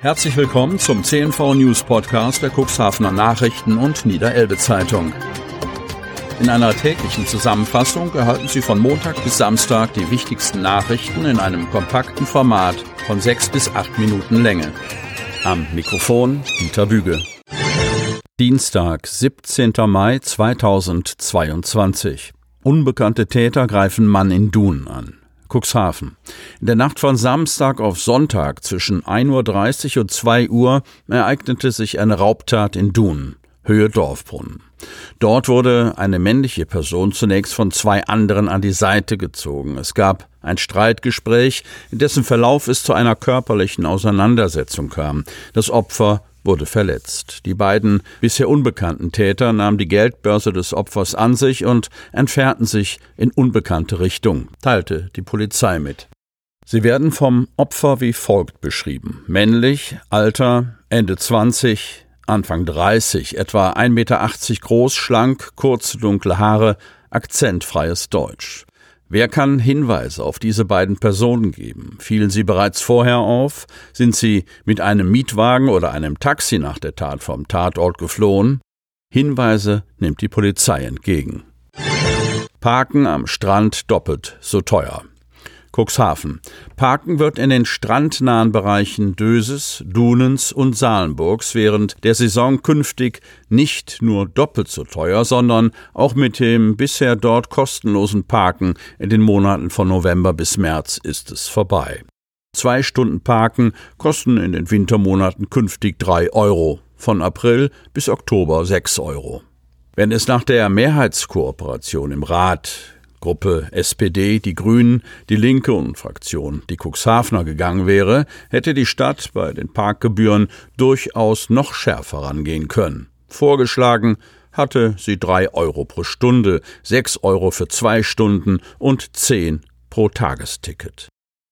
Herzlich willkommen zum CNV News Podcast der Cuxhavener Nachrichten und Niederelbe Zeitung. In einer täglichen Zusammenfassung erhalten Sie von Montag bis Samstag die wichtigsten Nachrichten in einem kompakten Format von sechs bis acht Minuten Länge. Am Mikrofon Dieter Büge. Dienstag, 17. Mai 2022. Unbekannte Täter greifen Mann in Dun an. Cuxhaven. In der Nacht von Samstag auf Sonntag zwischen 1.30 Uhr und 2 Uhr ereignete sich eine Raubtat in Dun, Höhe Dorfbrunnen. Dort wurde eine männliche Person zunächst von zwei anderen an die Seite gezogen. Es gab ein Streitgespräch, in dessen Verlauf es zu einer körperlichen Auseinandersetzung kam. Das Opfer wurde verletzt. Die beiden bisher unbekannten Täter nahmen die Geldbörse des Opfers an sich und entfernten sich in unbekannte Richtung, teilte die Polizei mit. Sie werden vom Opfer wie folgt beschrieben. Männlich, Alter, Ende 20, Anfang 30, etwa 1,80 Meter groß, schlank, kurze dunkle Haare, akzentfreies Deutsch. Wer kann Hinweise auf diese beiden Personen geben? Fielen sie bereits vorher auf? Sind sie mit einem Mietwagen oder einem Taxi nach der Tat vom Tatort geflohen? Hinweise nimmt die Polizei entgegen. Parken am Strand doppelt so teuer. Cuxhaven. Parken wird in den strandnahen Bereichen Döses, Dunens und Salenburgs während der Saison künftig nicht nur doppelt so teuer, sondern auch mit dem bisher dort kostenlosen Parken in den Monaten von November bis März ist es vorbei. Zwei Stunden Parken kosten in den Wintermonaten künftig drei Euro, von April bis Oktober sechs Euro. Wenn es nach der Mehrheitskooperation im Rat Gruppe SPD, die Grünen, die Linke und Fraktion die Cuxhavener gegangen wäre, hätte die Stadt bei den Parkgebühren durchaus noch schärfer rangehen können. Vorgeschlagen hatte sie drei Euro pro Stunde, sechs Euro für zwei Stunden und zehn pro Tagesticket.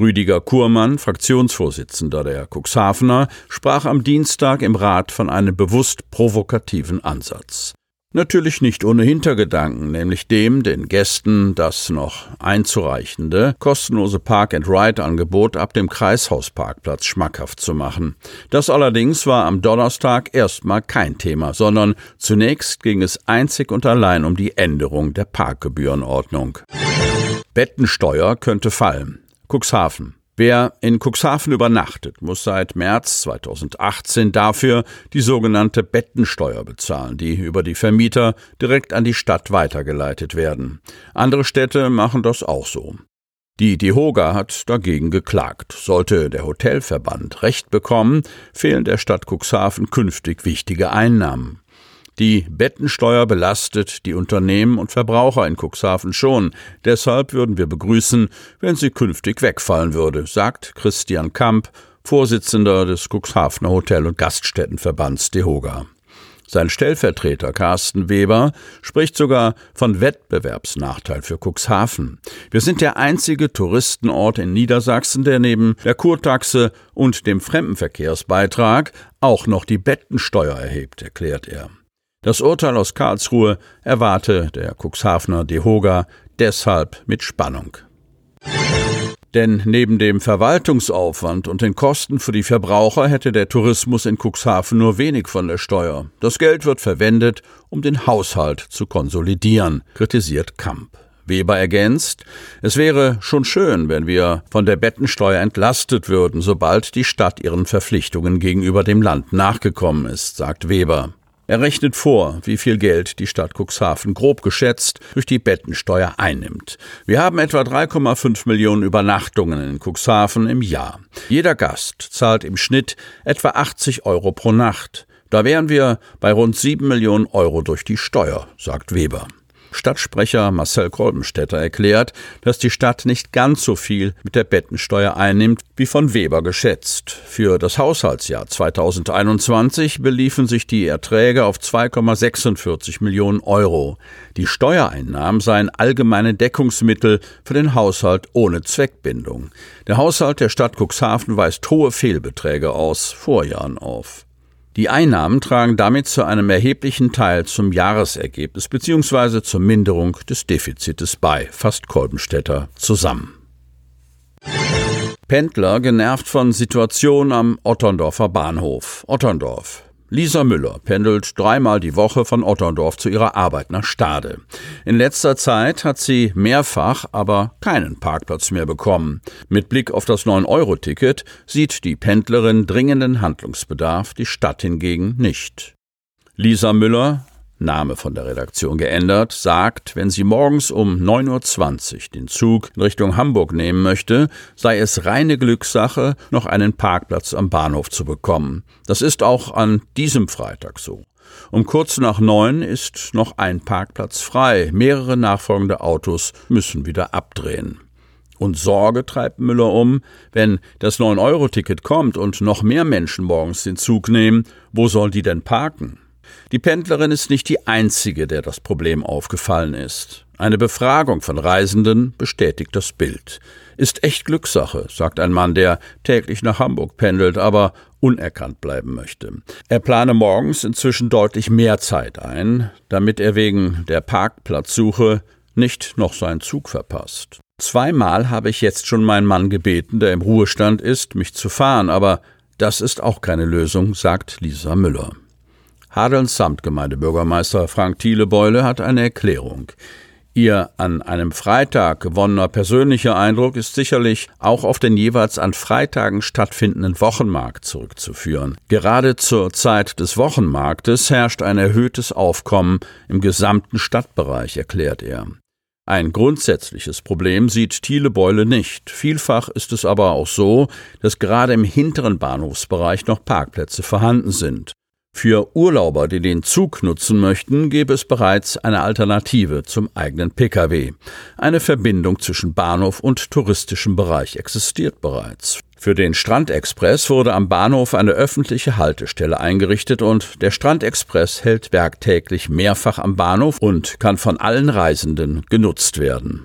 Rüdiger Kurmann, Fraktionsvorsitzender der Cuxhavener, sprach am Dienstag im Rat von einem bewusst provokativen Ansatz. Natürlich nicht ohne Hintergedanken, nämlich dem, den Gästen das noch einzureichende kostenlose Park-and-Ride-Angebot ab dem Kreishausparkplatz schmackhaft zu machen. Das allerdings war am Donnerstag erstmal kein Thema, sondern zunächst ging es einzig und allein um die Änderung der Parkgebührenordnung. Bettensteuer könnte fallen. Cuxhaven. Wer in Cuxhaven übernachtet, muss seit März 2018 dafür die sogenannte Bettensteuer bezahlen, die über die Vermieter direkt an die Stadt weitergeleitet werden. Andere Städte machen das auch so. Die DEHOGA hat dagegen geklagt. Sollte der Hotelverband Recht bekommen, fehlen der Stadt Cuxhaven künftig wichtige Einnahmen. Die Bettensteuer belastet die Unternehmen und Verbraucher in Cuxhaven schon. Deshalb würden wir begrüßen, wenn sie künftig wegfallen würde, sagt Christian Kamp, Vorsitzender des Cuxhavener Hotel- und Gaststättenverbands DEHOGA. Sein Stellvertreter Carsten Weber spricht sogar von Wettbewerbsnachteil für Cuxhaven. Wir sind der einzige Touristenort in Niedersachsen, der neben der Kurtaxe und dem Fremdenverkehrsbeitrag auch noch die Bettensteuer erhebt, erklärt er. Das Urteil aus Karlsruhe erwarte der Cuxhavener Dehoga deshalb mit Spannung. Denn neben dem Verwaltungsaufwand und den Kosten für die Verbraucher hätte der Tourismus in Cuxhaven nur wenig von der Steuer. Das Geld wird verwendet, um den Haushalt zu konsolidieren, kritisiert Kamp. Weber ergänzt, es wäre schon schön, wenn wir von der Bettensteuer entlastet würden, sobald die Stadt ihren Verpflichtungen gegenüber dem Land nachgekommen ist, sagt Weber. Er rechnet vor, wie viel Geld die Stadt Cuxhaven grob geschätzt durch die Bettensteuer einnimmt. Wir haben etwa 3,5 Millionen Übernachtungen in Cuxhaven im Jahr. Jeder Gast zahlt im Schnitt etwa 80 Euro pro Nacht. Da wären wir bei rund 7 Millionen Euro durch die Steuer, sagt Weber. Stadtsprecher Marcel Kolbenstädter erklärt, dass die Stadt nicht ganz so viel mit der Bettensteuer einnimmt, wie von Weber geschätzt. Für das Haushaltsjahr 2021 beliefen sich die Erträge auf 2,46 Millionen Euro. Die Steuereinnahmen seien allgemeine Deckungsmittel für den Haushalt ohne Zweckbindung. Der Haushalt der Stadt Cuxhaven weist hohe Fehlbeträge aus Vorjahren auf. Die Einnahmen tragen damit zu einem erheblichen Teil zum Jahresergebnis bzw. zur Minderung des Defizites bei, fasst Kolbenstädter zusammen. Pendler genervt von Situation am Otterndorfer Bahnhof. Otterndorf. Lisa Müller pendelt dreimal die Woche von Otterndorf zu ihrer Arbeit nach Stade. In letzter Zeit hat sie mehrfach aber keinen Parkplatz mehr bekommen. Mit Blick auf das 9-Euro-Ticket sieht die Pendlerin dringenden Handlungsbedarf, die Stadt hingegen nicht. Lisa Müller Name von der Redaktion geändert, sagt, wenn sie morgens um 9.20 Uhr den Zug in Richtung Hamburg nehmen möchte, sei es reine Glückssache, noch einen Parkplatz am Bahnhof zu bekommen. Das ist auch an diesem Freitag so. Um kurz nach neun ist noch ein Parkplatz frei. Mehrere nachfolgende Autos müssen wieder abdrehen. Und Sorge treibt Müller um, wenn das 9-Euro-Ticket kommt und noch mehr Menschen morgens den Zug nehmen, wo soll die denn parken? Die Pendlerin ist nicht die einzige, der das Problem aufgefallen ist. Eine Befragung von Reisenden bestätigt das Bild. Ist echt Glückssache, sagt ein Mann, der täglich nach Hamburg pendelt, aber unerkannt bleiben möchte. Er plane morgens inzwischen deutlich mehr Zeit ein, damit er wegen der Parkplatzsuche nicht noch seinen Zug verpasst. Zweimal habe ich jetzt schon meinen Mann gebeten, der im Ruhestand ist, mich zu fahren, aber das ist auch keine Lösung, sagt Lisa Müller. Hadelns Samtgemeindebürgermeister Frank Thielebeule hat eine Erklärung. Ihr an einem Freitag gewonnener persönlicher Eindruck ist sicherlich auch auf den jeweils an Freitagen stattfindenden Wochenmarkt zurückzuführen. Gerade zur Zeit des Wochenmarktes herrscht ein erhöhtes Aufkommen im gesamten Stadtbereich, erklärt er. Ein grundsätzliches Problem sieht Thiele Beule nicht. Vielfach ist es aber auch so, dass gerade im hinteren Bahnhofsbereich noch Parkplätze vorhanden sind. Für Urlauber, die den Zug nutzen möchten, gäbe es bereits eine Alternative zum eigenen Pkw. Eine Verbindung zwischen Bahnhof und touristischem Bereich existiert bereits. Für den Strandexpress wurde am Bahnhof eine öffentliche Haltestelle eingerichtet und der Strandexpress hält werktäglich mehrfach am Bahnhof und kann von allen Reisenden genutzt werden.